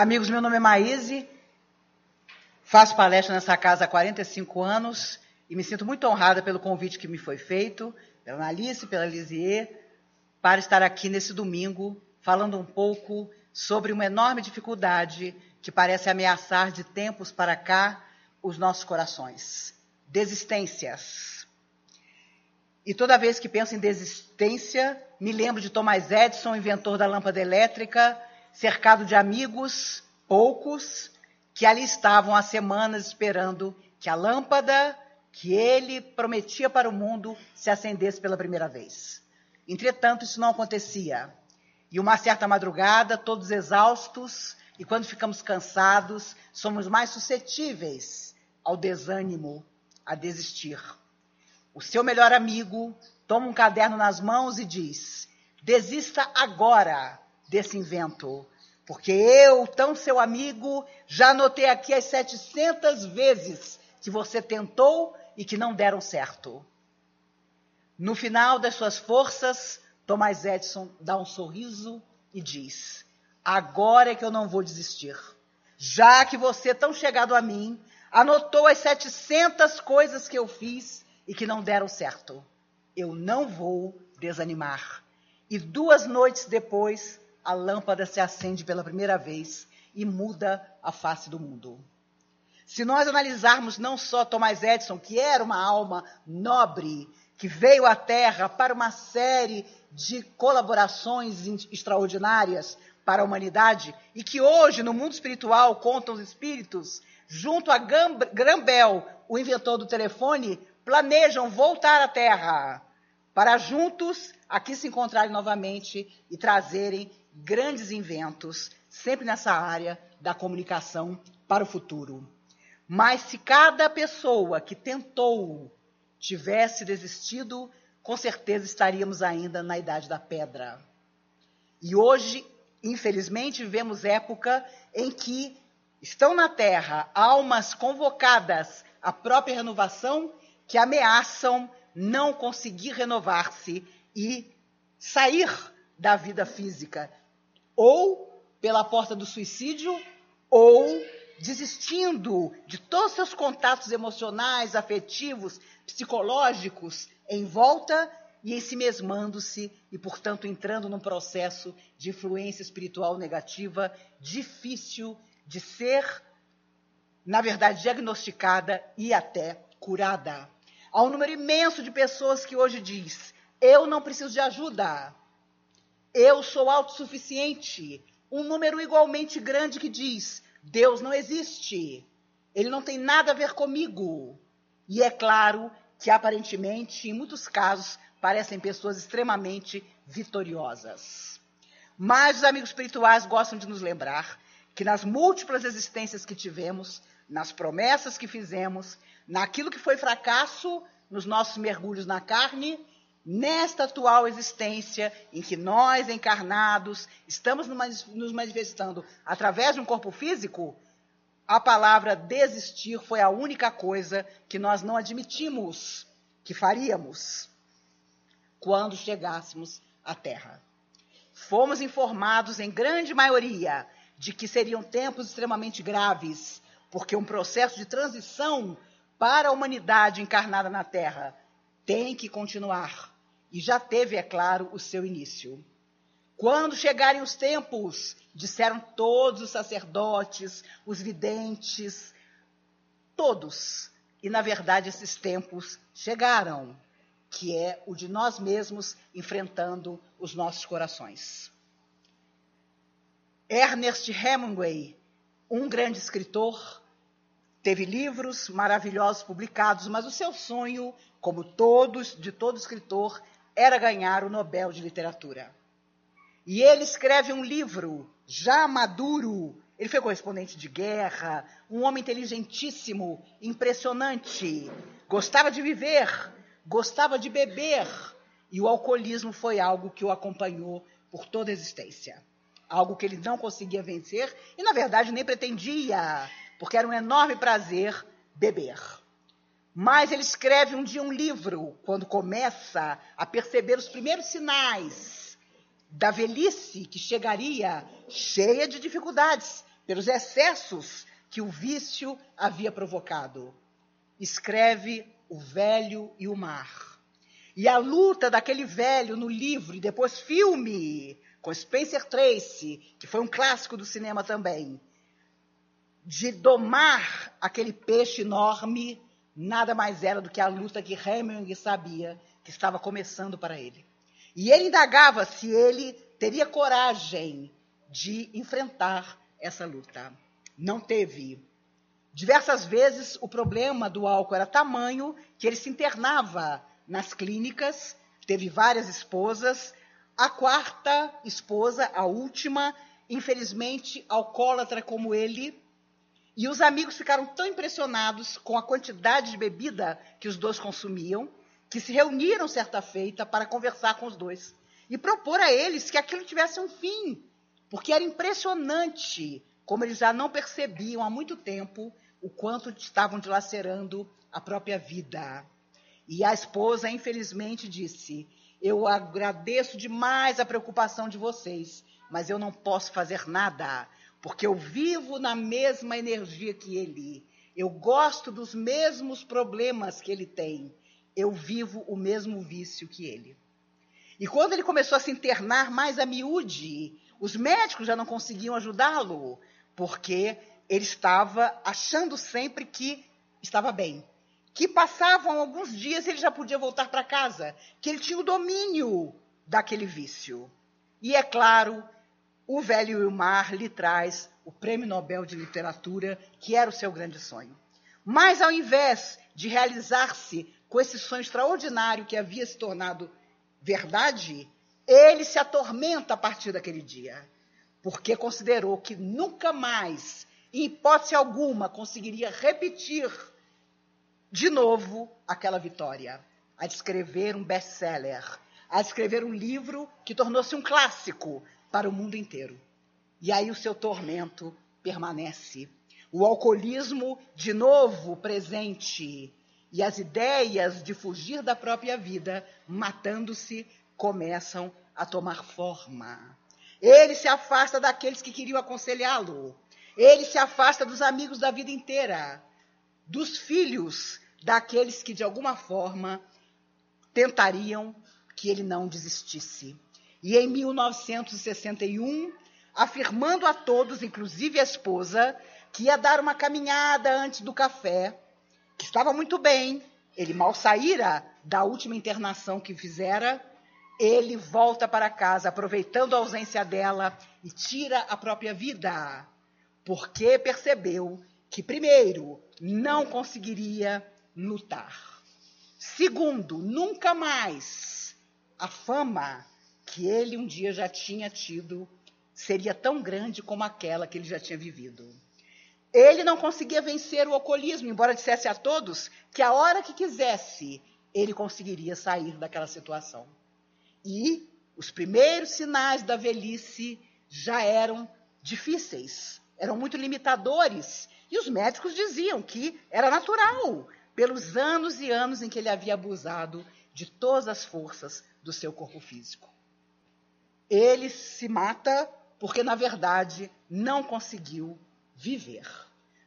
Amigos, meu nome é Maíse, faço palestra nessa casa há 45 anos e me sinto muito honrada pelo convite que me foi feito, pela Analice, pela Lisier, para estar aqui nesse domingo falando um pouco sobre uma enorme dificuldade que parece ameaçar de tempos para cá os nossos corações. Desistências. E toda vez que penso em desistência, me lembro de Thomas Edison, inventor da lâmpada elétrica, cercado de amigos, poucos, que ali estavam há semanas esperando que a lâmpada que ele prometia para o mundo se acendesse pela primeira vez. Entretanto, isso não acontecia. E uma certa madrugada, todos exaustos, e quando ficamos cansados, somos mais suscetíveis ao desânimo, a desistir. O seu melhor amigo toma um caderno nas mãos e diz: desista agora, desse invento. Porque eu, tão seu amigo, já anotei aqui as 700 vezes que você tentou e que não deram certo. No final das suas forças, Thomas Edison dá um sorriso e diz: Agora é que eu não vou desistir. Já que você, tão chegado a mim, anotou as 700 coisas que eu fiz e que não deram certo, eu não vou desanimar. E duas noites depois, a lâmpada se acende pela primeira vez e muda a face do mundo. Se nós analisarmos não só Thomas Edison, que era uma alma nobre, que veio à Terra para uma série de colaborações extraordinárias para a humanidade e que hoje no mundo espiritual contam os espíritos, junto a Graham Bell, o inventor do telefone, planejam voltar à Terra para juntos aqui se encontrarem novamente e trazerem grandes inventos, sempre nessa área da comunicação para o futuro. Mas se cada pessoa que tentou tivesse desistido, com certeza estaríamos ainda na idade da pedra. E hoje, infelizmente, vivemos época em que estão na Terra almas convocadas à própria renovação que ameaçam não conseguir renovar-se e sair da vida física, ou pela porta do suicídio, ou desistindo de todos seus contatos emocionais, afetivos, psicológicos em volta e ensimesmando-se e, portanto, entrando num processo de influência espiritual negativa difícil de ser, na verdade, diagnosticada e até curada. Há um número imenso de pessoas que hoje diz: eu não preciso de ajuda. Eu sou autossuficiente. Um número igualmente grande que diz: Deus não existe. Ele não tem nada a ver comigo. E é claro que, aparentemente, em muitos casos, parecem pessoas extremamente vitoriosas. Mas os amigos espirituais gostam de nos lembrar que nas múltiplas existências que tivemos, nas promessas que fizemos, naquilo que foi fracasso, nos nossos mergulhos na carne, nesta atual existência em que nós, encarnados, estamos nos manifestando através de um corpo físico, a palavra desistir foi a única coisa que nós não admitimos que faríamos quando chegássemos à Terra. Fomos informados, em grande maioria, de que seriam tempos extremamente graves, porque um processo de transição para a humanidade encarnada na Terra tem que continuar. E já teve, é claro, o seu início. Quando chegarem os tempos, disseram todos os sacerdotes, os videntes, todos. E, na verdade, esses tempos chegaram, que é o de nós mesmos enfrentando os nossos corações. Ernest Hemingway, um grande escritor, teve livros maravilhosos publicados, mas o seu sonho como todos, de todo escritor, era ganhar o Nobel de Literatura. E ele escreve um livro, já maduro, ele foi correspondente de guerra, um homem inteligentíssimo, impressionante, gostava de viver, gostava de beber, e o alcoolismo foi algo que o acompanhou por toda a existência. Algo que ele não conseguia vencer e, na verdade, nem pretendia, porque era um enorme prazer beber. Mas ele escreve um dia um livro, quando começa a perceber os primeiros sinais da velhice que chegaria cheia de dificuldades pelos excessos que o vício havia provocado. Escreve O Velho e o Mar. E a luta daquele velho no livro e depois filme, com Spencer Tracy, que foi um clássico do cinema também, de domar aquele peixe enorme, nada mais era do que a luta que Hemingway sabia que estava começando para ele. E ele indagava se ele teria coragem de enfrentar essa luta. Não teve. Diversas vezes o problema do álcool era tamanho que ele se internava nas clínicas, teve várias esposas. A quarta esposa, a última, infelizmente alcoólatra como ele, e os amigos ficaram tão impressionados com a quantidade de bebida que os dois consumiam, que se reuniram certa feita para conversar com os dois e propor a eles que aquilo tivesse um fim, porque era impressionante como eles já não percebiam há muito tempo o quanto estavam dilacerando a própria vida. E a esposa, infelizmente, disse: Eu agradeço demais a preocupação de vocês, mas eu não posso fazer nada, porque eu vivo na mesma energia que ele. Eu gosto dos mesmos problemas que ele tem. Eu vivo o mesmo vício que ele. E quando ele começou a se internar mais a miúde, os médicos já não conseguiam ajudá-lo, porque ele estava achando sempre que estava bem. Que passavam alguns dias ele já podia voltar para casa, que ele tinha o domínio daquele vício. E é claro, o velho Wilmar lhe traz o Prêmio Nobel de Literatura, que era o seu grande sonho. Mas ao invés de realizar-se com esse sonho extraordinário que havia se tornado verdade, ele se atormenta a partir daquele dia porque considerou que nunca mais, em hipótese alguma, conseguiria repetir de novo aquela vitória. A escrever um best-seller, a escrever um livro que tornou-se um clássico para o mundo inteiro. E aí o seu tormento permanece. O alcoolismo, de novo presente, e as ideias de fugir da própria vida, matando-se, começam a tomar forma. Ele se afasta daqueles que queriam aconselhá-lo. Ele se afasta dos amigos da vida inteira, dos filhos daqueles que de alguma forma tentariam que ele não desistisse. E em 1961, afirmando a todos, inclusive a esposa, que ia dar uma caminhada antes do café, que estava muito bem, ele mal saíra da última internação que fizera, ele volta para casa, aproveitando a ausência dela, e tira a própria vida, porque percebeu que, primeiro, não conseguiria lutar. Segundo, nunca mais a fama que ele um dia já tinha tido seria tão grande como aquela que ele já tinha vivido. Ele não conseguia vencer o alcoolismo, embora dissesse a todos que a hora que quisesse, ele conseguiria sair daquela situação. E os primeiros sinais da velhice já eram difíceis, eram muito limitadores. E os médicos diziam que era natural, pelos anos e anos em que ele havia abusado de todas as forças do seu corpo físico. Ele se mata porque, na verdade, não conseguiu viver.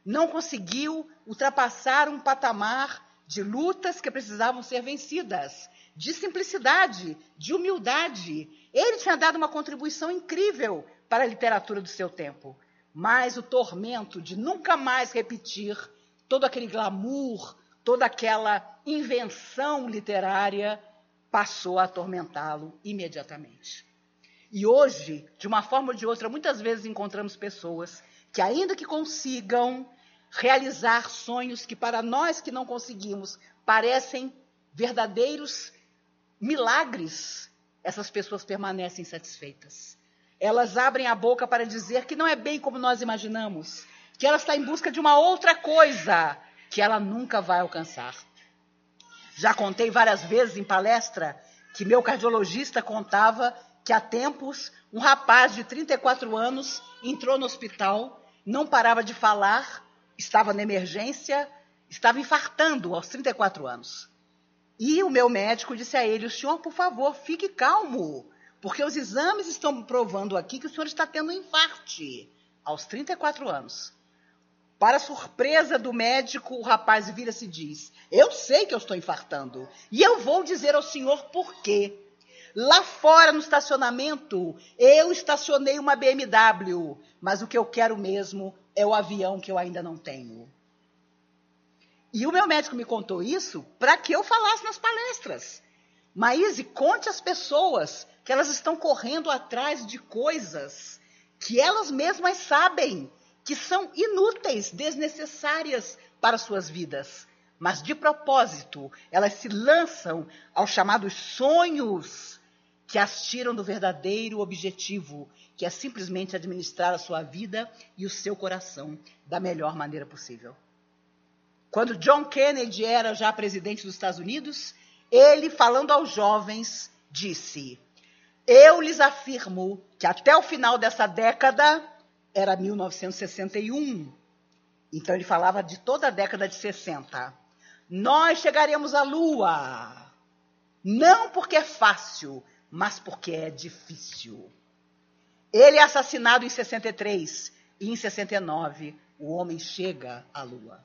Não conseguiu ultrapassar um patamar de lutas que precisavam ser vencidas de simplicidade, de humildade. Ele tinha dado uma contribuição incrível para a literatura do seu tempo. Mas o tormento de nunca mais repetir todo aquele glamour, toda aquela invenção literária passou a atormentá-lo imediatamente. E hoje, de uma forma ou de outra, muitas vezes encontramos pessoas que, ainda que consigam realizar sonhos que para nós que não conseguimos parecem verdadeiros milagres, essas pessoas permanecem satisfeitas. Elas abrem a boca para dizer que não é bem como nós imaginamos, que ela está em busca de uma outra coisa que ela nunca vai alcançar. Já contei várias vezes em palestra que meu cardiologista contava que há tempos um rapaz de 34 anos entrou no hospital, não parava de falar, estava na emergência, estava infartando aos 34 anos. E o meu médico disse a ele: o senhor, por favor, fique calmo, porque os exames estão provando aqui que o senhor está tendo um infarte. aos 34 anos. Para surpresa do médico, o rapaz vira-se e diz: Eu sei que eu estou infartando. E eu vou dizer ao senhor por quê. Lá fora no estacionamento, eu estacionei uma BMW, mas o que eu quero mesmo é o avião que eu ainda não tenho. E o meu médico me contou isso para que eu falasse nas palestras. Maíse, conte às pessoas que elas estão correndo atrás de coisas que elas mesmas sabem que são inúteis, desnecessárias para suas vidas. Mas de propósito, elas se lançam aos chamados sonhos que as tiram do verdadeiro objetivo, que é simplesmente administrar a sua vida e o seu coração da melhor maneira possível. Quando John Kennedy era já presidente dos Estados Unidos, ele, falando aos jovens, disse: Eu lhes afirmo que até o final dessa década, era 1961, então ele falava de toda a década de 60, nós chegaremos à Lua. Não porque é fácil, mas porque é difícil. Ele é assassinado em 63 e em 69 o homem chega à Lua.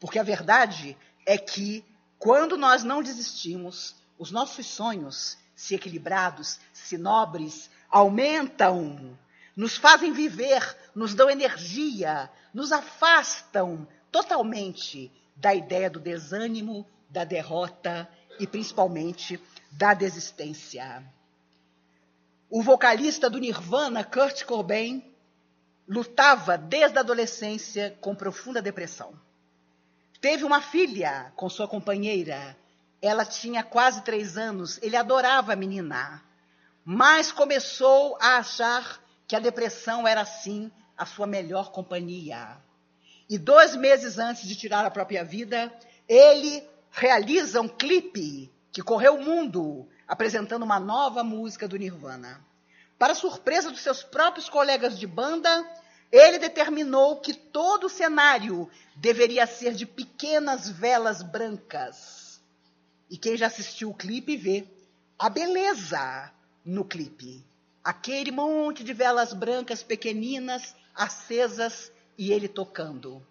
Porque a verdade é que quando nós não desistimos, os nossos sonhos, se equilibrados, se nobres, aumentam, nos fazem viver, nos dão energia, nos afastam totalmente da ideia do desânimo, da derrota e principalmente da desistência. O vocalista do Nirvana, Kurt Cobain, lutava desde a adolescência com profunda depressão. Teve uma filha com sua companheira. Ela tinha quase três anos. Ele adorava a menina. Mas começou a achar que a depressão era, sim, a sua melhor companhia. E dois meses antes de tirar a própria vida, ele realiza um clipe que correu o mundo, apresentando uma nova música do Nirvana. Para surpresa dos seus próprios colegas de banda, ele determinou que todo o cenário deveria ser de pequenas velas brancas. E quem já assistiu o clipe vê a beleza no clipe. Aquele monte de velas brancas pequeninas, acesas e ele tocando.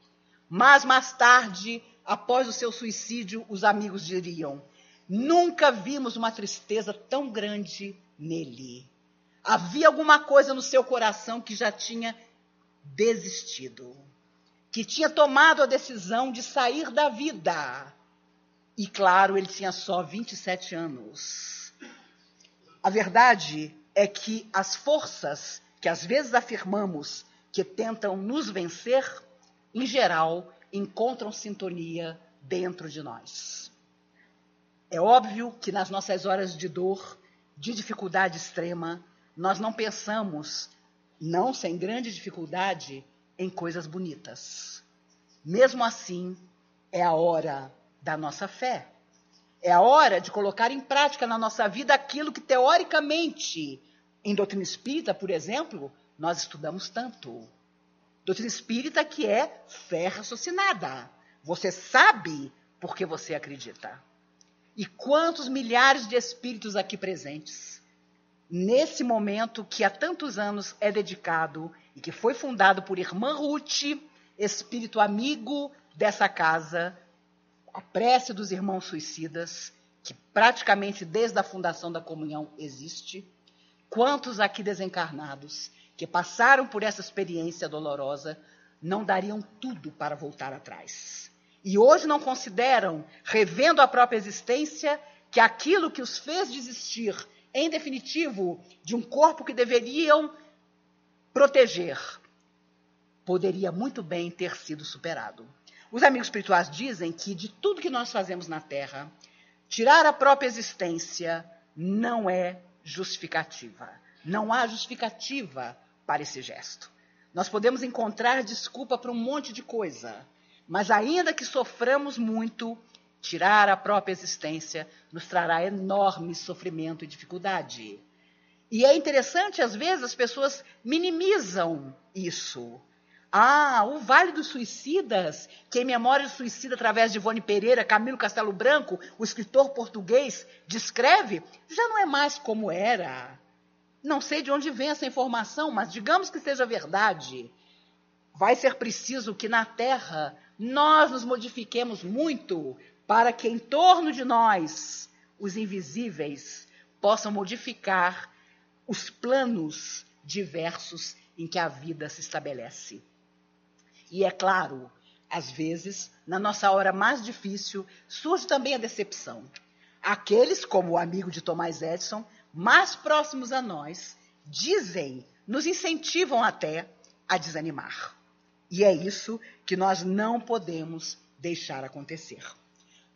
Mas mais tarde, após o seu suicídio, os amigos diriam: Nunca vimos uma tristeza tão grande nele. Havia alguma coisa no seu coração que já tinha desistido, que tinha tomado a decisão de sair da vida. E claro, ele tinha só 27 anos. A verdade é que as forças que às vezes afirmamos que tentam nos vencer, em geral, encontram sintonia dentro de nós. É óbvio que nas nossas horas de dor, de dificuldade extrema, nós não pensamos não sem grande dificuldade, em coisas bonitas. Mesmo assim, é a hora da nossa fé. É a hora de colocar em prática na nossa vida aquilo que, teoricamente, em doutrina espírita, por exemplo, nós estudamos tanto. Doutrina espírita que é fé raciocinada. Você sabe porque você acredita. E quantos milhares de espíritos aqui presentes nesse momento que há tantos anos é dedicado e que foi fundado por Irmã Ruth, espírito amigo dessa casa, a prece dos irmãos suicidas, que praticamente desde a fundação da comunhão existe. Quantos aqui desencarnados que passaram por essa experiência dolorosa não dariam tudo para voltar atrás? E hoje não consideram, revendo a própria existência, que aquilo que os fez desistir em definitivo, de um corpo que deveriam proteger, poderia muito bem ter sido superado. Os amigos espirituais dizem que de tudo que nós fazemos na Terra, tirar a própria existência não é justificativa. Não há justificativa para esse gesto. Nós podemos encontrar desculpa para um monte de coisa, mas ainda que soframos muito, Tirar a própria existência nos trará enorme sofrimento e dificuldade. E é interessante, às vezes, as pessoas minimizam isso. Ah, o Vale dos Suicidas, que em Memória do Suicida, através de Ivone Pereira, Camilo Castelo Branco, o escritor português, descreve, já não é mais como era. não sei de onde vem essa informação, mas digamos que seja verdade. Vai ser preciso que na Terra nós nos modifiquemos muito para que em torno de nós, os invisíveis, possam modificar os planos diversos em que a vida se estabelece. E é claro, às vezes, na nossa hora mais difícil, surge também a decepção. Aqueles, como o amigo de Thomas Edison, mais próximos a nós, dizem, nos incentivam até a desanimar. E é isso que nós não podemos deixar acontecer.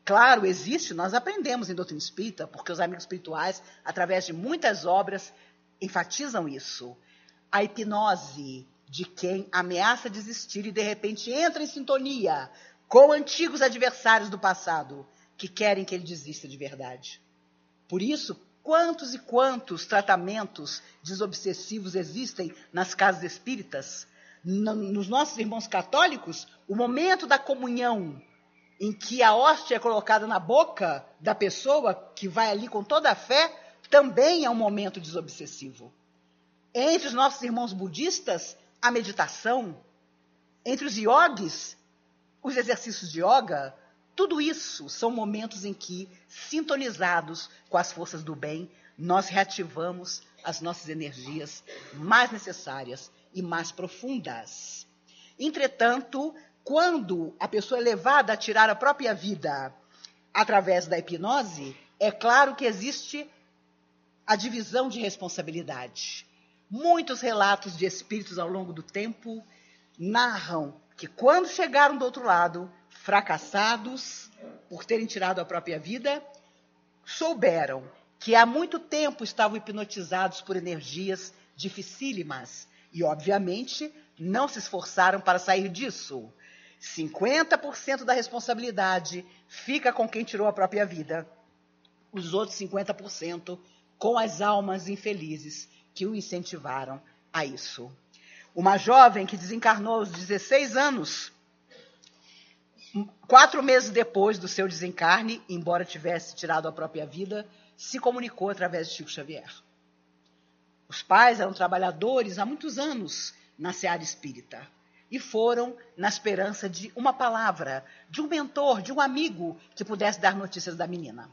Claro, existe, nós aprendemos em doutrina espírita, porque os amigos espirituais, através de muitas obras, enfatizam isso. A hipnose de quem ameaça desistir e de repente entra em sintonia com antigos adversários do passado que querem que ele desista de verdade. Por isso, quantos e quantos tratamentos desobsessivos existem nas casas espíritas? Nos nossos irmãos católicos, o momento da comunhão em que a hóstia é colocada na boca da pessoa que vai ali com toda a fé, também é um momento desobsessivo. Entre os nossos irmãos budistas, a meditação, entre os yogis, os exercícios de yoga, tudo isso são momentos em que, sintonizados com as forças do bem, nós reativamos as nossas energias mais necessárias e mais profundas. Entretanto, quando a pessoa é levada a tirar a própria vida através da hipnose, é claro que existe a divisão de responsabilidade. Muitos relatos de espíritos ao longo do tempo narram que quando chegaram do outro lado, fracassados por terem tirado a própria vida, souberam que há muito tempo estavam hipnotizados por energias dificílimas e, obviamente, não se esforçaram para sair disso. 50% da responsabilidade fica com quem tirou a própria vida, os outros 50% com as almas infelizes que o incentivaram a isso. Uma jovem que desencarnou aos 16 anos, quatro meses depois do seu desencarne, embora tivesse tirado a própria vida, se comunicou através de Chico Xavier. Os pais eram trabalhadores há muitos anos na seara espírita e foram na esperança de uma palavra, de um mentor, de um amigo que pudesse dar notícias da menina.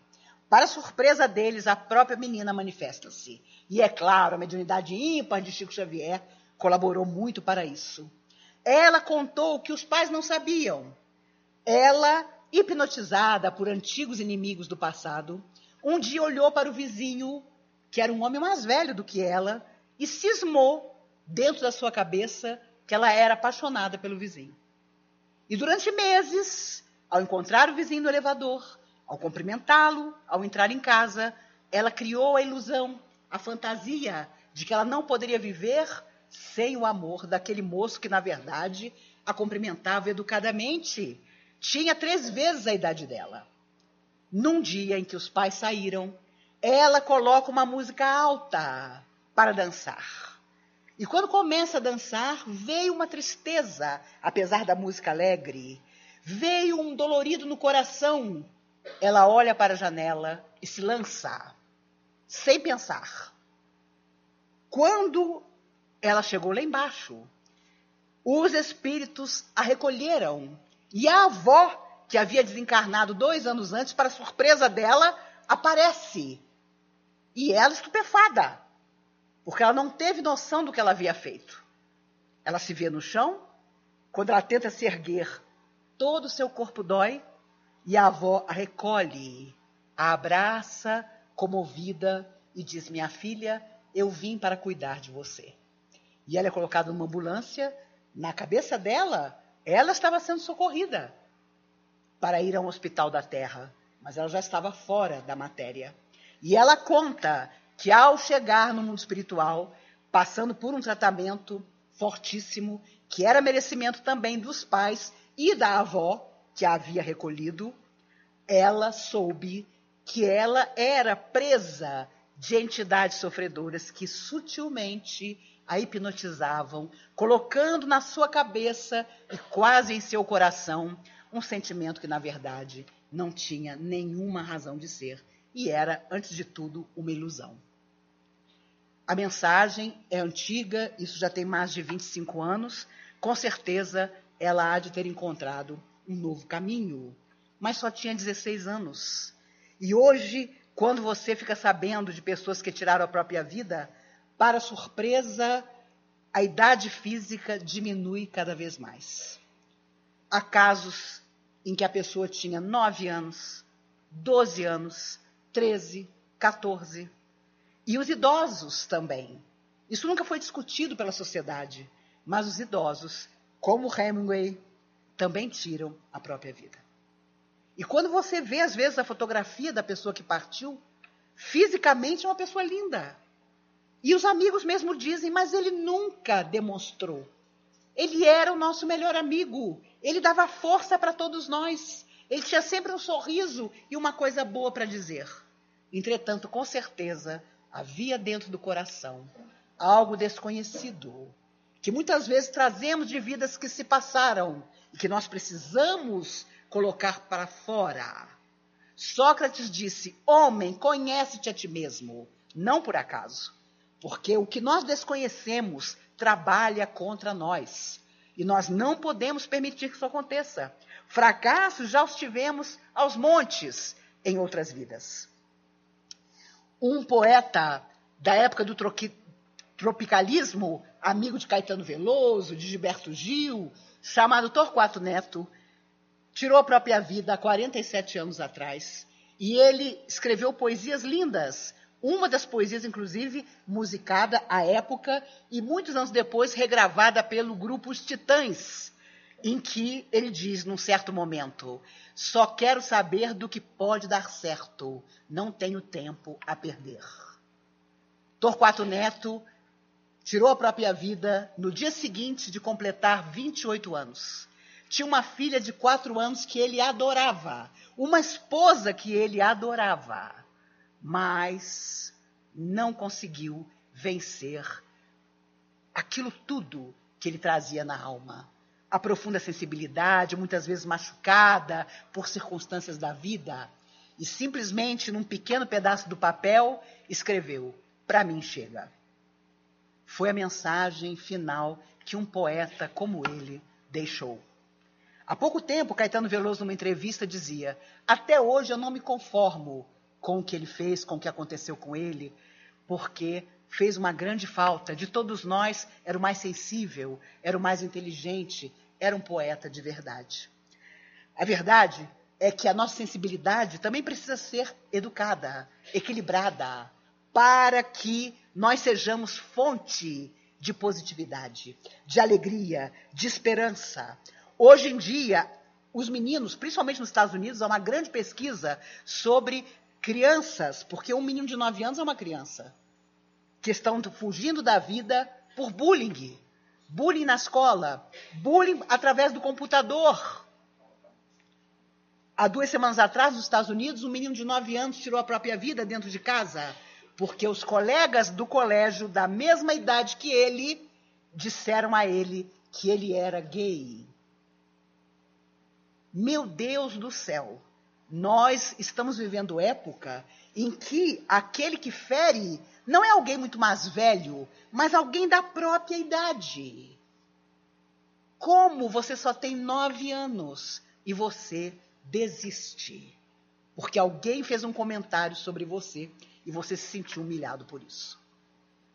Para surpresa deles, a própria menina manifesta-se. E é claro, a mediunidade ímpar de Chico Xavier colaborou muito para isso. Ela contou o que os pais não sabiam. Ela, hipnotizada por antigos inimigos do passado, um dia olhou para o vizinho, que era um homem mais velho do que ela, e cismou dentro da sua cabeça que ela era apaixonada pelo vizinho. E durante meses, ao encontrar o vizinho no elevador, ao cumprimentá-lo, ao entrar em casa, ela criou a ilusão, a fantasia de que ela não poderia viver sem o amor daquele moço que, na verdade, a cumprimentava educadamente. Tinha três vezes a idade dela. Num dia em que os pais saíram, ela coloca uma música alta para dançar. E quando começa a dançar, veio uma tristeza, apesar da música alegre. Veio um dolorido no coração, ela olha para a janela e se lança, sem pensar. Quando ela chegou lá embaixo, os espíritos a recolheram. E a avó, que havia desencarnado dois anos antes, para surpresa dela, aparece. E ela estupefada, porque ela não teve noção do que ela havia feito. Ela se vê no chão, quando ela tenta se erguer, todo o seu corpo dói, e a avó a recolhe, a abraça, comovida, e diz: Minha filha, eu vim para cuidar de você. E ela é colocada numa ambulância. Na cabeça dela, ela estava sendo socorrida para ir a um hospital da terra, mas ela já estava fora da matéria. E ela conta que ao chegar no mundo espiritual, passando por um tratamento fortíssimo, que era merecimento também dos pais e da avó, que a havia recolhido, ela soube que ela era presa de entidades sofredoras que sutilmente a hipnotizavam, colocando na sua cabeça e quase em seu coração um sentimento que, na verdade, não tinha nenhuma razão de ser e era, antes de tudo, uma ilusão. A mensagem é antiga, isso já tem mais de 25 anos. Com certeza ela há de ter encontrado um novo caminho. Mas só tinha 16 anos. E hoje, quando você fica sabendo de pessoas que tiraram a própria vida, para surpresa, a idade física diminui cada vez mais. Há casos em que a pessoa tinha 9 anos, 12 anos, 13, 14 e os idosos também. Isso nunca foi discutido pela sociedade, mas os idosos, como Hemingway, também tiram a própria vida. E quando você vê, às vezes, a fotografia da pessoa que partiu, fisicamente é uma pessoa linda. E os amigos mesmo dizem, mas ele nunca demonstrou. Ele era o nosso melhor amigo. Ele dava força para todos nós. Ele tinha sempre um sorriso e uma coisa boa para dizer. Entretanto, com certeza, havia dentro do coração algo desconhecido, que muitas vezes trazemos de vidas que se passaram e que nós precisamos colocar para fora. Sócrates disse: Homem, conhece-te a ti mesmo, não por acaso, porque o que nós desconhecemos trabalha contra nós. E nós não podemos permitir que isso aconteça. Fracassos já os tivemos aos montes em outras vidas um poeta da época do tropicalismo, amigo de Caetano Veloso, de Gilberto Gil, chamado Torquato Neto, tirou a própria vida há 47 anos atrás. E ele escreveu poesias lindas. Uma das poesias, inclusive, musicada à época e muitos anos depois regravada pelo grupo Os Titãs, em que ele diz, num certo momento: Só quero saber do que pode dar certo, não tenho tempo a perder. Torquato Neto tirou a própria vida no dia seguinte de completar 28 anos. Tinha uma filha de quatro anos que ele adorava, uma esposa que ele adorava, mas não conseguiu vencer aquilo tudo que ele trazia na alma a profunda sensibilidade, muitas vezes machucada por circunstâncias da vida, e simplesmente num pequeno pedaço do papel escreveu: Para mim chega. Foi a mensagem final que um poeta como ele deixou. Há pouco tempo, Caetano Veloso, numa entrevista, dizia: Até hoje eu não me conformo com o que ele fez, com o que aconteceu com ele, porque fez uma grande falta. De todos nós, era o mais sensível, era o mais inteligente, era um poeta de verdade. A verdade é que a nossa sensibilidade também precisa ser educada, equilibrada, para que nós sejamos fonte de positividade, de alegria, de esperança. Hoje em dia, os meninos, principalmente nos Estados Unidos, há uma grande pesquisa sobre crianças, porque um menino de 9 anos é uma criança, que estão fugindo da vida por bullying bullying na escola, bullying através do computador. Há duas semanas atrás, nos Estados Unidos, um menino de 9 anos tirou a própria vida dentro de casa, porque os colegas do colégio, da mesma idade que ele, disseram a ele que ele era gay. Meu Deus do céu! Nós estamos vivendo época em que aquele que fere não é alguém muito mais velho, mas alguém da própria idade. Como você só tem nove anos e você desiste? Porque alguém fez um comentário sobre você e você se sentiu humilhado por isso.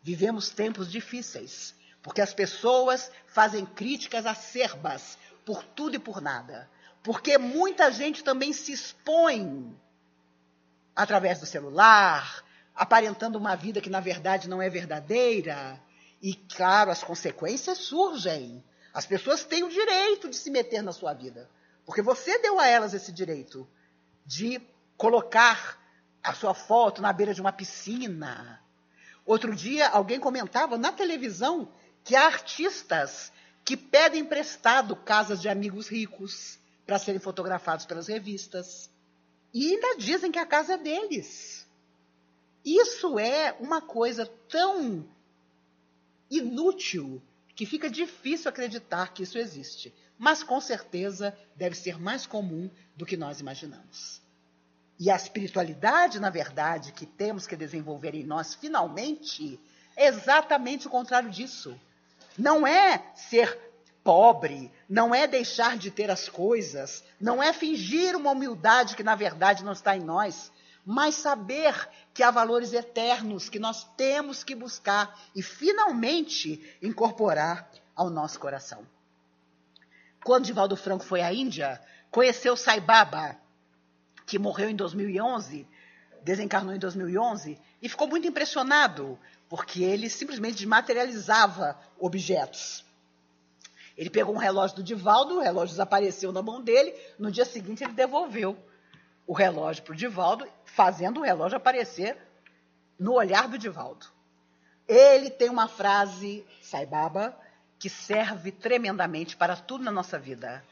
Vivemos tempos difíceis, porque as pessoas fazem críticas acerbas por tudo e por nada. Porque muita gente também se expõe através do celular, aparentando uma vida que na verdade não é verdadeira. E, claro, as consequências surgem. As pessoas têm o direito de se meter na sua vida. Porque você deu a elas esse direito de colocar a sua foto na beira de uma piscina. Outro dia, alguém comentava na televisão que há artistas que pedem emprestado casas de amigos ricos para serem fotografados pelas revistas. E ainda dizem que a casa é deles. Isso é uma coisa tão inútil que fica difícil acreditar que isso existe. Mas com certeza deve ser mais comum do que nós imaginamos. E a espiritualidade, na verdade, que temos que desenvolver em nós finalmente, é exatamente o contrário disso. Não é ser pobre, não é deixar de ter as coisas, não é fingir uma humildade que na verdade não está em nós, mas saber que há valores eternos que nós temos que buscar e finalmente incorporar ao nosso coração. Quando Divaldo Franco foi à Índia, conheceu Sai Baba, que morreu em 2011, desencarnou em 2011, e ficou muito impressionado, porque ele simplesmente materializava objetos. Ele pegou um relógio do Divaldo, o relógio desapareceu na mão dele, no dia seguinte ele devolveu o relógio para o Divaldo, fazendo o relógio aparecer no olhar do Divaldo. Ele tem uma frase, Saibaba, que serve tremendamente para tudo na nossa vida.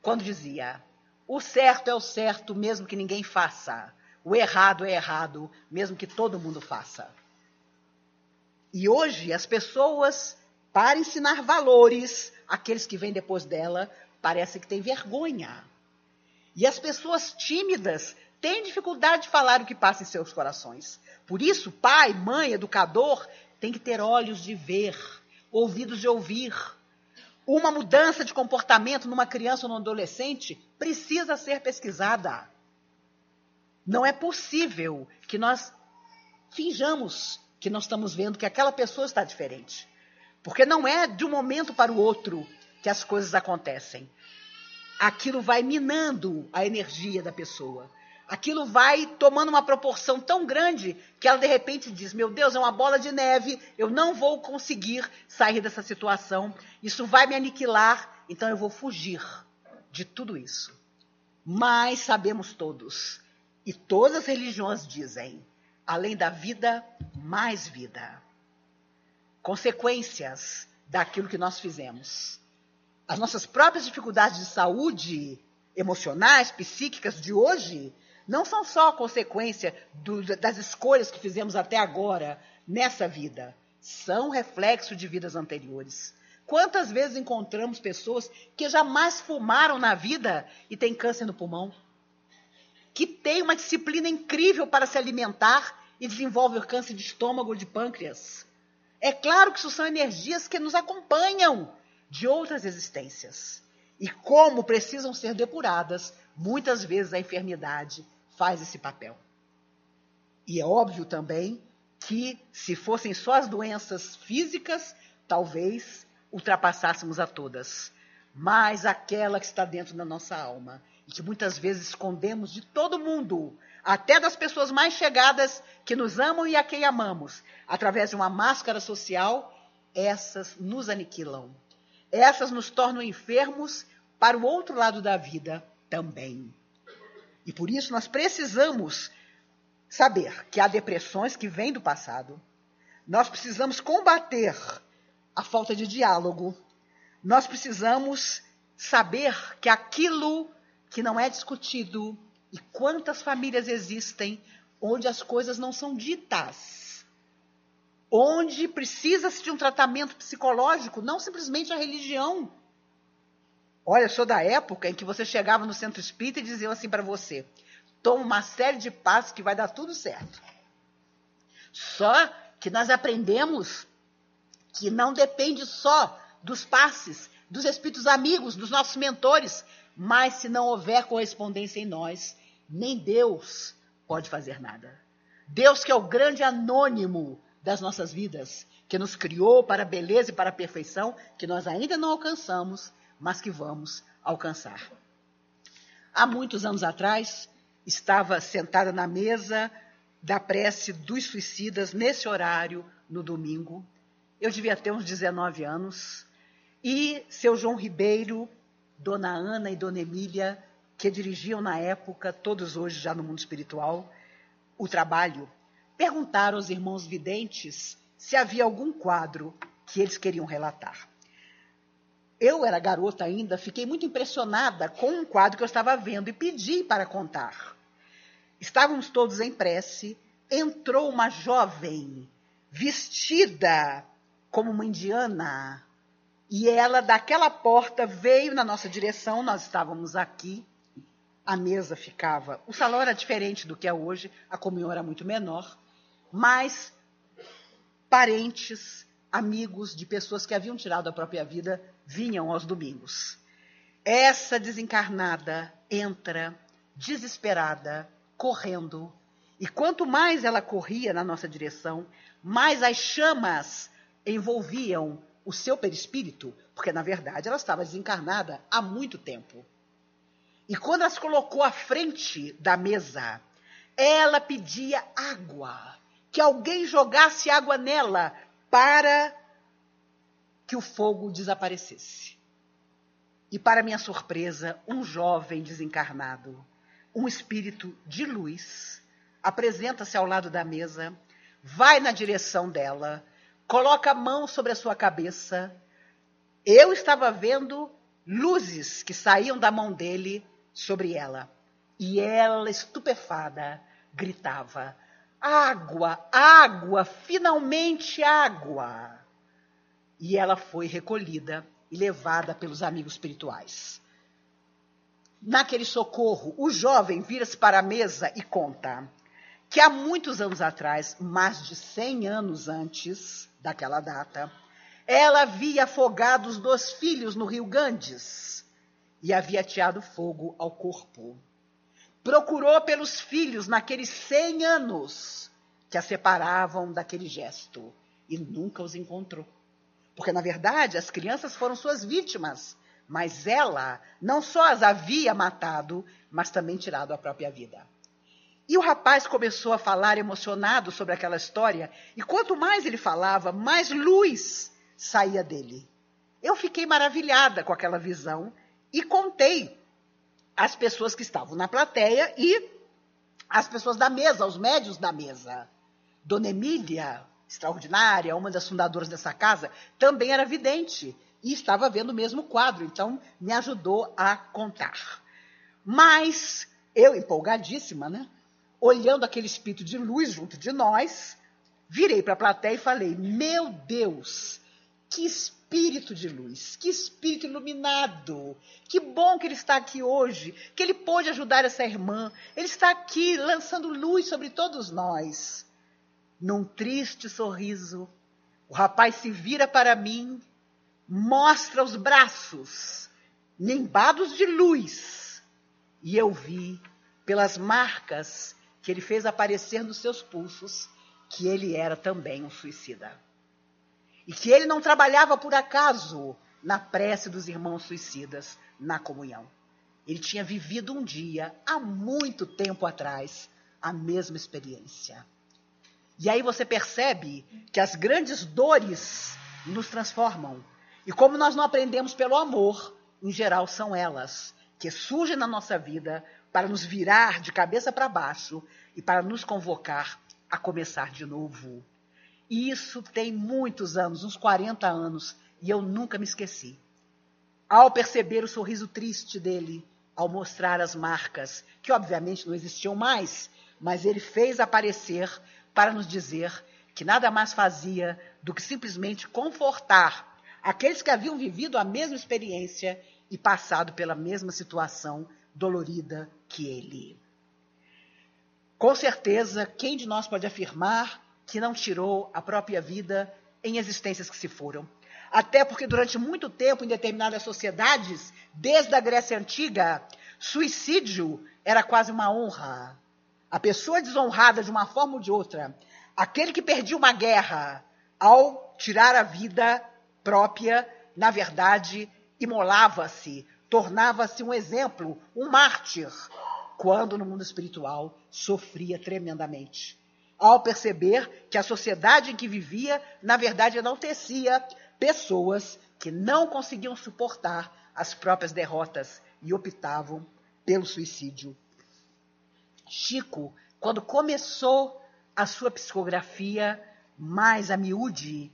Quando dizia: O certo é o certo, mesmo que ninguém faça. O errado é errado, mesmo que todo mundo faça. E hoje as pessoas, para ensinar valores àqueles que vêm depois dela, parece que têm vergonha e as pessoas tímidas têm dificuldade de falar o que passa em seus corações. Por isso, pai, mãe, educador, tem que ter olhos de ver, ouvidos de ouvir. Uma mudança de comportamento numa criança ou num adolescente precisa ser pesquisada. Não é possível que nós finjamos que nós estamos vendo que aquela pessoa está diferente. Porque não é de um momento para o outro que as coisas acontecem aquilo vai minando a energia da pessoa. Aquilo vai tomando uma proporção tão grande que ela de repente diz: Meu Deus, é uma bola de neve, eu não vou conseguir sair dessa situação, isso vai me aniquilar, então eu vou fugir de tudo isso. Mas sabemos todos, e todas as religiões dizem: além da vida, mais vida. Consequências daquilo que nós fizemos as nossas próprias dificuldades de saúde emocionais, psíquicas de hoje, não são só consequência do, das escolhas que fizemos até agora nessa vida, são reflexo de vidas anteriores. Quantas vezes encontramos pessoas que jamais fumaram na vida e têm câncer no pulmão? Que têm uma disciplina incrível para se alimentar e desenvolvem câncer de estômago ou de pâncreas. É claro que isso são energias que nos acompanham de outras existências. E como precisam ser depuradas, muitas vezes a enfermidade faz esse papel. E é óbvio também que, se fossem só as doenças físicas, talvez ultrapassássemos a todas. Mas aquela que está dentro da nossa alma e que muitas vezes escondemos de todo mundo, até das pessoas mais chegadas que nos amam e a quem amamos, através de uma máscara social, essas nos aniquilam essas nos tornam enfermos para o outro lado da vida também. E por isso nós precisamos saber que há depressões que vêm do passado. Nós precisamos combater a falta de diálogo. Nós precisamos saber que aquilo que não é discutido e quantas famílias existem onde as coisas não são ditas onde precisa-se de um tratamento psicológico, não simplesmente a religião. Olha, sou da época em que você chegava no centro espírita e diziam assim para você: toma uma série de passos que vai dar tudo certo. Só que nós aprendemos que não depende só dos passes, dos espíritos amigos, dos nossos mentores, mas se não houver correspondência em nós, nem Deus pode fazer nada. Deus, que é o grande anônimo das nossas vidas, que nos criou para a beleza e para a perfeição, que nós ainda não alcançamos, mas que vamos alcançar. Há muitos anos atrás, estava sentada na mesa da prece dos suicidas, nesse horário, no domingo. Eu devia ter uns 19 anos. E seu João Ribeiro, Dona Ana e Dona Emília, que dirigiam na época, todos hoje já no mundo espiritual, o trabalho perguntaram aos irmãos videntes se havia algum quadro que eles queriam relatar. Eu era garota ainda, fiquei muito impressionada com um quadro que eu estava vendo e pedi para contar. Estávamos todos em prece, entrou uma jovem vestida como uma indiana e ela daquela porta veio na nossa direção, nós estávamos aqui, a mesa ficava, o salão era diferente do que é hoje, a comunhão era muito menor mas parentes, amigos de pessoas que haviam tirado a própria vida vinham aos domingos. Essa desencarnada entra desesperada, correndo, e quanto mais ela corria na nossa direção, mais as chamas envolviam o seu perispírito, porque na verdade ela estava desencarnada há muito tempo. E quando ela se colocou à frente da mesa, ela pedia água, que alguém jogasse água nela para que o fogo desaparecesse. E para minha surpresa, um jovem desencarnado, um espírito de luz, apresenta-se ao lado da mesa, vai na direção dela, coloca a mão sobre a sua cabeça. Eu estava vendo luzes que saíam da mão dele sobre ela. E ela, estupefada, gritava: Água, água, finalmente água! E ela foi recolhida e levada pelos amigos espirituais. Naquele socorro, o jovem vira-se para a mesa e conta que há muitos anos atrás, mais de 100 anos antes daquela data, ela havia afogado os dois filhos no rio Ganges e havia ateado fogo ao corpo. Procurou pelos filhos naqueles 100 anos que a separavam daquele gesto e nunca os encontrou. Porque, na verdade, as crianças foram suas vítimas, mas ela não só as havia matado, mas também tirado a própria vida. E o rapaz começou a falar emocionado sobre aquela história, e quanto mais ele falava, mais luz saía dele. Eu fiquei maravilhada com aquela visão e contei às pessoas que estavam na plateia e às pessoas da mesa, aos médios da mesa. Dona Emília, extraordinária, uma das fundadoras dessa casa, também era vidente e estava vendo o mesmo quadro, então me ajudou a contar. Mas eu, empolgadíssima, né? olhando aquele espírito de luz junto de nós, virei para a plateia e falei: Meu Deus, que espírito de luz, que espírito iluminado, que bom que ele está aqui hoje, que ele pôde ajudar essa irmã, ele está aqui lançando luz sobre todos nós. Num triste sorriso, o rapaz se vira para mim, mostra os braços, nimbados de luz, e eu vi pelas marcas que ele fez aparecer nos seus pulsos que ele era também um suicida. E que ele não trabalhava por acaso na prece dos irmãos suicidas, na comunhão. Ele tinha vivido um dia, há muito tempo atrás, a mesma experiência. E aí você percebe que as grandes dores nos transformam. E como nós não aprendemos pelo amor, em geral são elas que surgem na nossa vida para nos virar de cabeça para baixo e para nos convocar a começar de novo. Isso tem muitos anos, uns 40 anos, e eu nunca me esqueci. Ao perceber o sorriso triste dele, ao mostrar as marcas, que obviamente não existiam mais, mas ele fez aparecer para nos dizer que nada mais fazia do que simplesmente confortar aqueles que haviam vivido a mesma experiência e passado pela mesma situação dolorida que ele. Com certeza, quem de nós pode afirmar que não tirou a própria vida em existências que se foram? Até porque durante muito tempo, em determinadas sociedades, desde a Grécia Antiga, suicídio era quase uma honra. A pessoa desonrada de uma forma ou de outra, aquele que perdia uma guerra ao tirar a vida própria, na verdade, imolava-se, tornava-se um exemplo, um mártir, quando no mundo espiritual sofria tremendamente. Ao perceber que a sociedade em que vivia, na verdade, enaltecia pessoas que não conseguiam suportar as próprias derrotas e optavam pelo suicídio. Chico, quando começou a sua psicografia mais a miúde,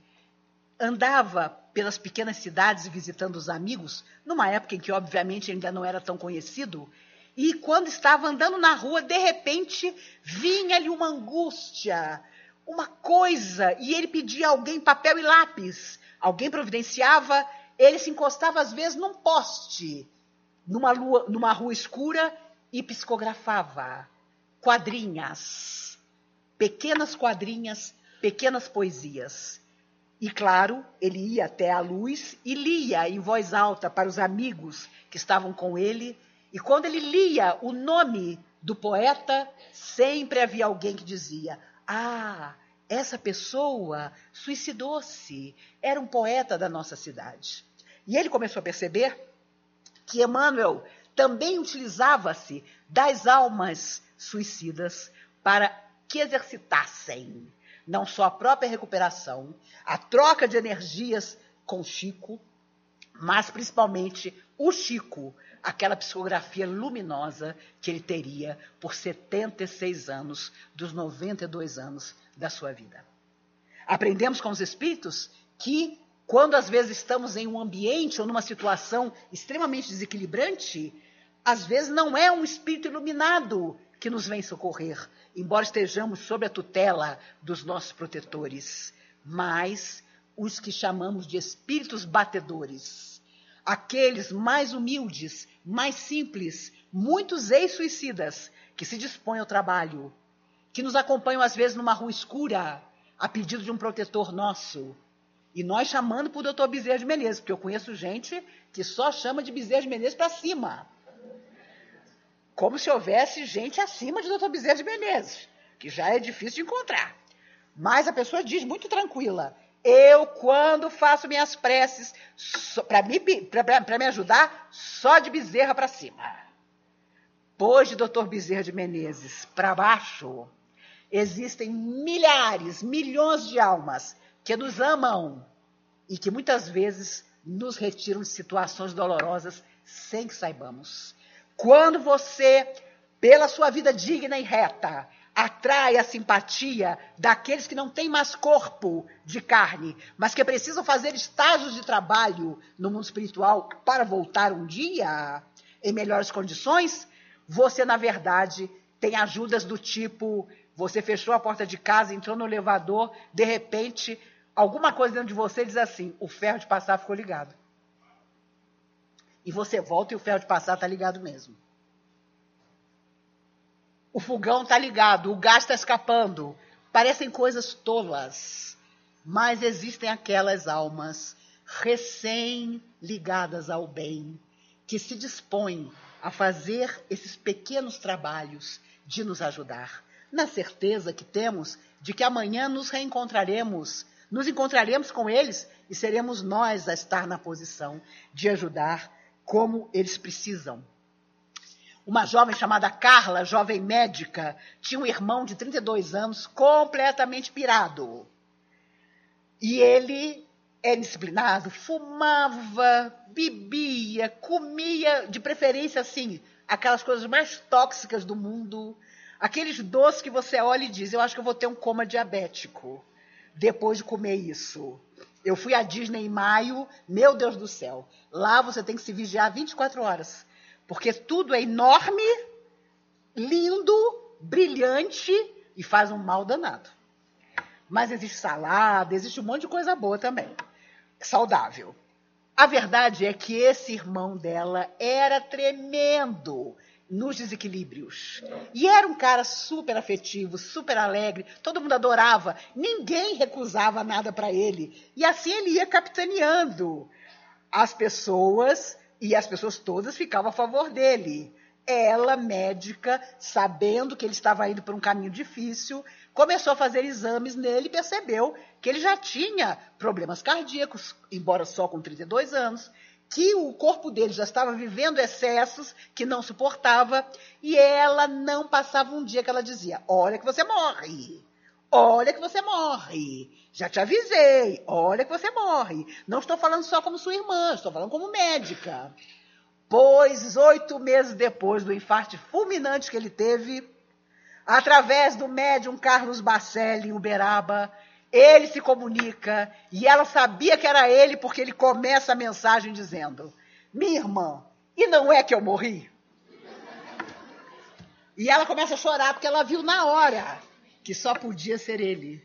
andava pelas pequenas cidades visitando os amigos, numa época em que, obviamente, ainda não era tão conhecido, e quando estava andando na rua, de repente vinha-lhe uma angústia, uma coisa, e ele pedia a alguém papel e lápis. Alguém providenciava, ele se encostava às vezes num poste, numa, lua, numa rua escura e psicografava quadrinhas, pequenas quadrinhas pequenas poesias. E claro, ele ia até a luz e lia em voz alta para os amigos que estavam com ele. E quando ele lia o nome do poeta, sempre havia alguém que dizia: Ah, essa pessoa suicidou-se, era um poeta da nossa cidade. E ele começou a perceber que Emmanuel também utilizava-se das almas suicidas para que exercitassem não só a própria recuperação, a troca de energias com Chico, mas principalmente o Chico, aquela psicografia luminosa que ele teria por 76 anos dos 92 anos da sua vida. Aprendemos com os espíritos que quando às vezes estamos em um ambiente ou numa situação extremamente desequilibrante, às vezes não é um espírito iluminado que nos vem socorrer, embora estejamos sob a tutela dos nossos protetores, mas os que chamamos de espíritos batedores, aqueles mais humildes, mais simples, muitos ex-suicidas que se dispõem ao trabalho, que nos acompanham às vezes numa rua escura, a pedido de um protetor nosso. E nós chamando por doutor Bezerra de Menezes, porque eu conheço gente que só chama de Bezerra de Menezes para cima como se houvesse gente acima de Dr. Bezerra de Menezes, que já é difícil de encontrar. Mas a pessoa diz muito tranquila: eu, quando faço minhas preces, para me, ajudar, só de Bezerra para cima. Pois de Dr. Bezerra de Menezes para baixo, existem milhares, milhões de almas que nos amam e que muitas vezes nos retiram de situações dolorosas sem que saibamos. Quando você, pela sua vida digna e reta, atrai a simpatia daqueles que não têm mais corpo de carne, mas que precisam fazer estágios de trabalho no mundo espiritual para voltar um dia em melhores condições, você, na verdade, tem ajudas do tipo: você fechou a porta de casa, entrou no elevador, de repente, alguma coisa dentro de você diz assim: o ferro de passar ficou ligado e você volta e o ferro de passar está ligado mesmo. O fogão está ligado, o gás está escapando. Parecem coisas tolas, mas existem aquelas almas recém-ligadas ao bem que se dispõem a fazer esses pequenos trabalhos de nos ajudar, na certeza que temos de que amanhã nos reencontraremos, nos encontraremos com eles e seremos nós a estar na posição de ajudar como eles precisam. Uma jovem chamada Carla, jovem médica, tinha um irmão de 32 anos completamente pirado. E ele era disciplinado, fumava, bebia, comia, de preferência assim, aquelas coisas mais tóxicas do mundo, aqueles doces que você olha e diz: Eu acho que eu vou ter um coma diabético depois de comer isso. Eu fui à Disney em maio, meu Deus do céu. Lá você tem que se vigiar 24 horas. Porque tudo é enorme, lindo, brilhante e faz um mal danado. Mas existe salada, existe um monte de coisa boa também. Saudável. A verdade é que esse irmão dela era tremendo nos desequilíbrios. E era um cara super afetivo, super alegre, todo mundo adorava, ninguém recusava nada para ele. E assim ele ia capitaneando as pessoas e as pessoas todas ficavam a favor dele. Ela, médica, sabendo que ele estava indo por um caminho difícil, começou a fazer exames nele e percebeu que ele já tinha problemas cardíacos, embora só com 32 anos, que o corpo dele já estava vivendo excessos que não suportava, e ela não passava um dia que ela dizia: Olha que você morre. Olha que você morre. Já te avisei. Olha que você morre. Não estou falando só como sua irmã, estou falando como médica. Pois, oito meses depois do infarte fulminante que ele teve, através do médium Carlos Bacelli em Uberaba, ele se comunica e ela sabia que era ele porque ele começa a mensagem dizendo: Minha irmã, e não é que eu morri? E ela começa a chorar porque ela viu na hora que só podia ser ele.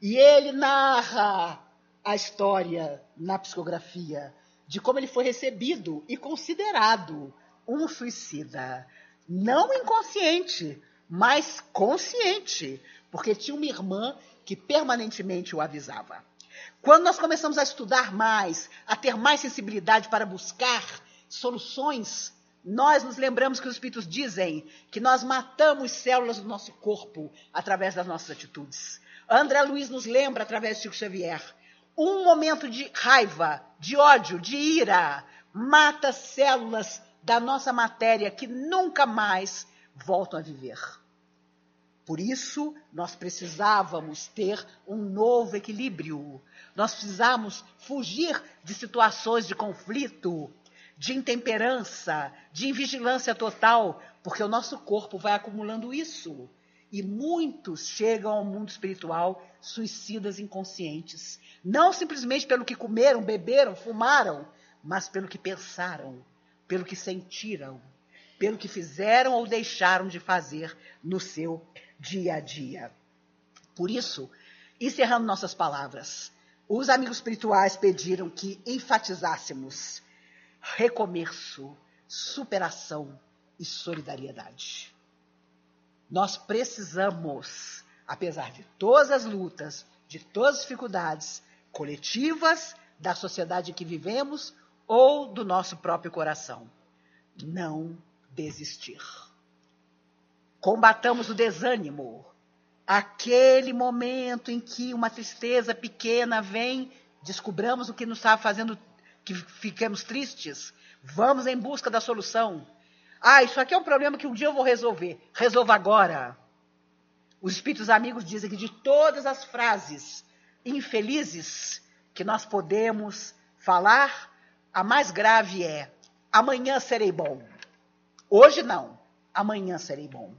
E ele narra a história na psicografia de como ele foi recebido e considerado um suicida. Não inconsciente, mas consciente, porque tinha uma irmã que permanentemente o avisava. Quando nós começamos a estudar mais, a ter mais sensibilidade para buscar soluções, nós nos lembramos que os Espíritos dizem que nós matamos células do nosso corpo através das nossas atitudes. André Luiz nos lembra, através de Chico Xavier, um momento de raiva, de ódio, de ira, mata células da nossa matéria que nunca mais voltam a viver. Por isso, nós precisávamos ter um novo equilíbrio. Nós precisamos fugir de situações de conflito, de intemperança, de invigilância total, porque o nosso corpo vai acumulando isso. E muitos chegam ao mundo espiritual suicidas inconscientes. Não simplesmente pelo que comeram, beberam, fumaram, mas pelo que pensaram, pelo que sentiram, pelo que fizeram ou deixaram de fazer no seu dia a dia. Por isso, encerrando nossas palavras, os amigos espirituais pediram que enfatizássemos recomeço, superação e solidariedade. Nós precisamos, apesar de todas as lutas, de todas as dificuldades coletivas da sociedade que vivemos ou do nosso próprio coração, não desistir. Combatamos o desânimo, aquele momento em que uma tristeza pequena vem, descobramos o que nos está fazendo que fiquemos tristes, vamos em busca da solução. Ah, isso aqui é um problema que um dia eu vou resolver. Resolva agora. Os espíritos amigos dizem que de todas as frases infelizes que nós podemos falar, a mais grave é: amanhã serei bom. Hoje não, amanhã serei bom.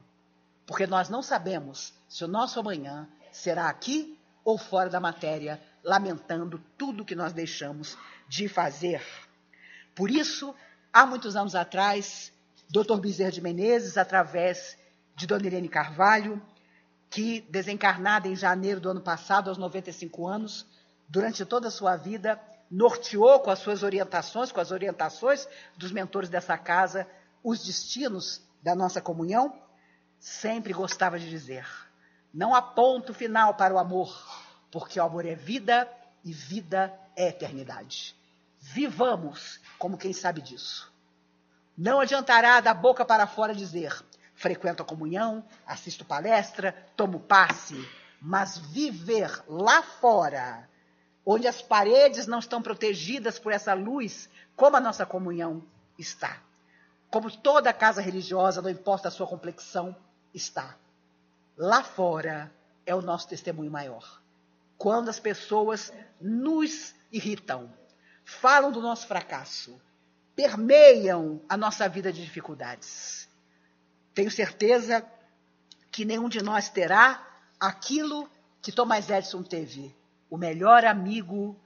Porque nós não sabemos se o nosso amanhã será aqui ou fora da matéria, lamentando tudo que nós deixamos de fazer. Por isso, há muitos anos atrás, Dr. Bezerra de Menezes, através de Dona Irene Carvalho, que, desencarnada em janeiro do ano passado, aos 95 anos, durante toda a sua vida, norteou com as suas orientações, com as orientações dos mentores dessa casa, os destinos da nossa comunhão, sempre gostava de dizer: não há ponto final para o amor, porque o amor é vida e vida é eternidade. Vivamos como quem sabe disso. Não adiantará da boca para fora dizer: frequento a comunhão, assisto palestra, tomo passe, mas viver lá fora, onde as paredes não estão protegidas por essa luz, como a nossa comunhão está. Como toda casa religiosa, não importa a sua complexão, está. Lá fora é o nosso testemunho maior. Quando as pessoas nos irritam, falam do nosso fracasso, permeiam a nossa vida de dificuldades. Tenho certeza que nenhum de nós terá aquilo que Thomas Edison teve, o melhor amigo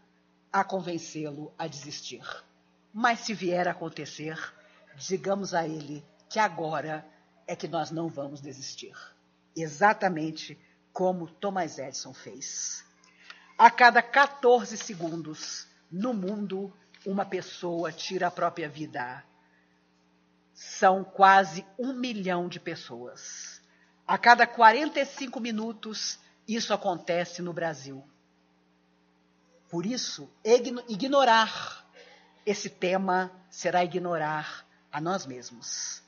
a convencê-lo a desistir. Mas se vier a acontecer, digamos a ele que agora é que nós não vamos desistir. Exatamente como Thomas Edison fez. A cada 14 segundos, no mundo, uma pessoa tira a própria vida. São quase um milhão de pessoas. A cada 45 minutos, isso acontece no Brasil. Por isso, ignorar esse tema será ignorar a nós mesmos.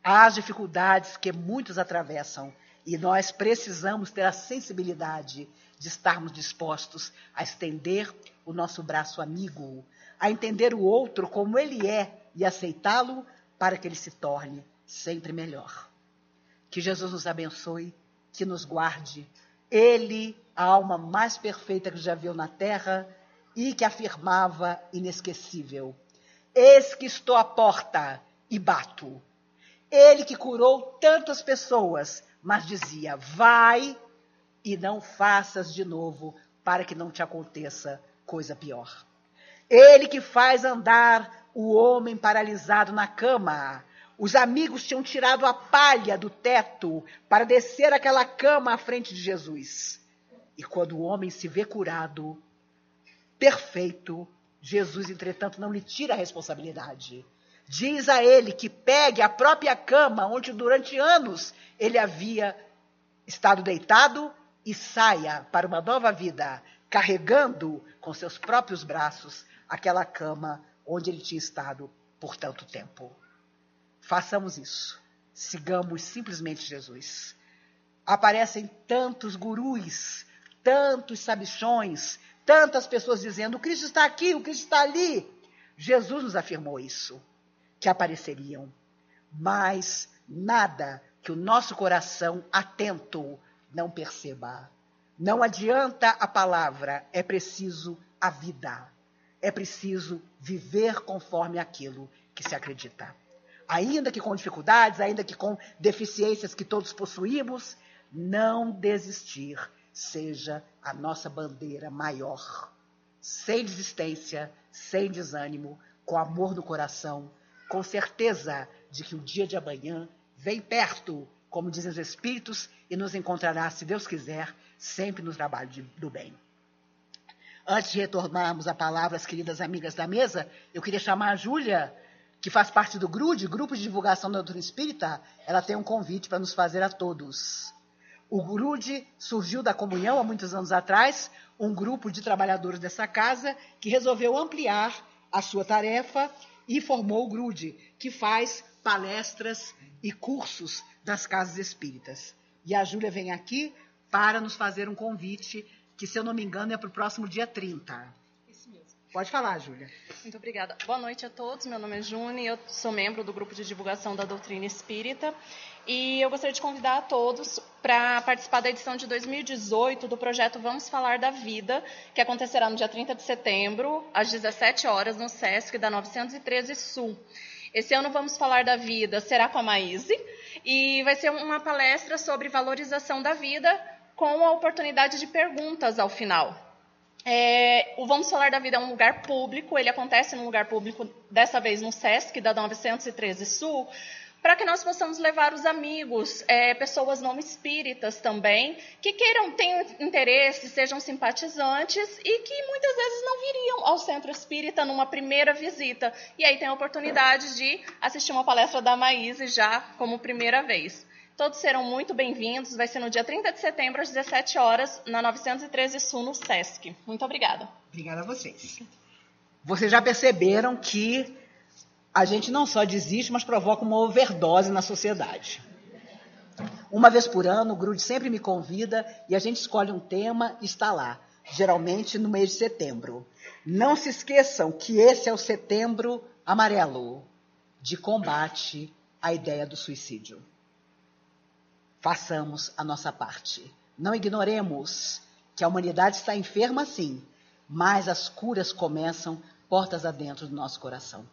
As dificuldades que muitos atravessam e nós precisamos ter a sensibilidade de estarmos dispostos a estender o nosso braço amigo, a entender o outro como ele é e aceitá-lo para que ele se torne sempre melhor. Que Jesus nos abençoe, que nos guarde. Ele, a alma mais perfeita que já viu na terra e que afirmava inesquecível: Eis que estou à porta e bato. Ele que curou tantas pessoas, mas dizia: Vai e não faças de novo, para que não te aconteça coisa pior. Ele que faz andar o homem paralisado na cama. Os amigos tinham tirado a palha do teto para descer aquela cama à frente de Jesus. E quando o homem se vê curado, perfeito, Jesus, entretanto, não lhe tira a responsabilidade. Diz a ele que pegue a própria cama onde durante anos ele havia estado deitado e saia para uma nova vida, carregando com seus próprios braços aquela cama onde ele tinha estado por tanto tempo. Façamos isso. Sigamos simplesmente Jesus. Aparecem tantos gurus, tantos sabichões, tantas pessoas dizendo: o Cristo está aqui, o Cristo está ali. Jesus nos afirmou isso, que apareceriam. Mas nada que o nosso coração atento não perceba. Não adianta a palavra, é preciso a vida. É preciso viver conforme aquilo que se acredita. Ainda que com dificuldades, ainda que com deficiências que todos possuímos, não desistir seja a nossa bandeira maior. Sem desistência, sem desânimo, com amor no coração, com certeza de que o dia de amanhã vem perto, como dizem os Espíritos, e nos encontrará, se Deus quiser, sempre no trabalho de, do bem. Antes de retornarmos a palavra às queridas amigas da mesa, eu queria chamar a Júlia, que faz parte do GRUD, Grupo de Divulgação da Doutrina Espírita. Ela tem um convite para nos fazer a todos. O GRUD surgiu da comunhão há muitos anos atrás, um grupo de trabalhadores dessa casa que resolveu ampliar a sua tarefa e formou o GRUD, que faz palestras e cursos das casas espíritas. E a Júlia vem aqui para nos fazer um convite, que, se eu não me engano, é para o próximo dia 30. Pode falar, Júlia. Muito obrigada. Boa noite a todos. Meu nome é Júnia, eu sou membro do grupo de divulgação da doutrina espírita. E eu gostaria de convidar a todos para participar da edição de 2018 do projeto Vamos Falar da Vida, que acontecerá no dia 30 de setembro, às 17 horas, no SESC da 913 Sul. Esse ano vamos falar da vida, será com a Maíse, e vai ser uma palestra sobre valorização da vida com a oportunidade de perguntas ao final. É, o Vamos Falar da Vida é um lugar público, ele acontece num lugar público, dessa vez no SESC da 913 Sul, para que nós possamos levar os amigos, é, pessoas não espíritas também, que queiram, tenham interesse, sejam simpatizantes e que muitas vezes não viriam ao centro espírita numa primeira visita. E aí tem a oportunidade de assistir uma palestra da Maíse já como primeira vez. Todos serão muito bem-vindos. Vai ser no dia 30 de setembro, às 17 horas, na 913 Sul, no SESC. Muito obrigada. Obrigada a vocês. Vocês já perceberam que a gente não só desiste, mas provoca uma overdose na sociedade. Uma vez por ano, o Grude sempre me convida e a gente escolhe um tema e está lá, geralmente no mês de setembro. Não se esqueçam que esse é o setembro amarelo de combate à ideia do suicídio. Façamos a nossa parte. Não ignoremos que a humanidade está enferma sim, mas as curas começam portas adentro do nosso coração.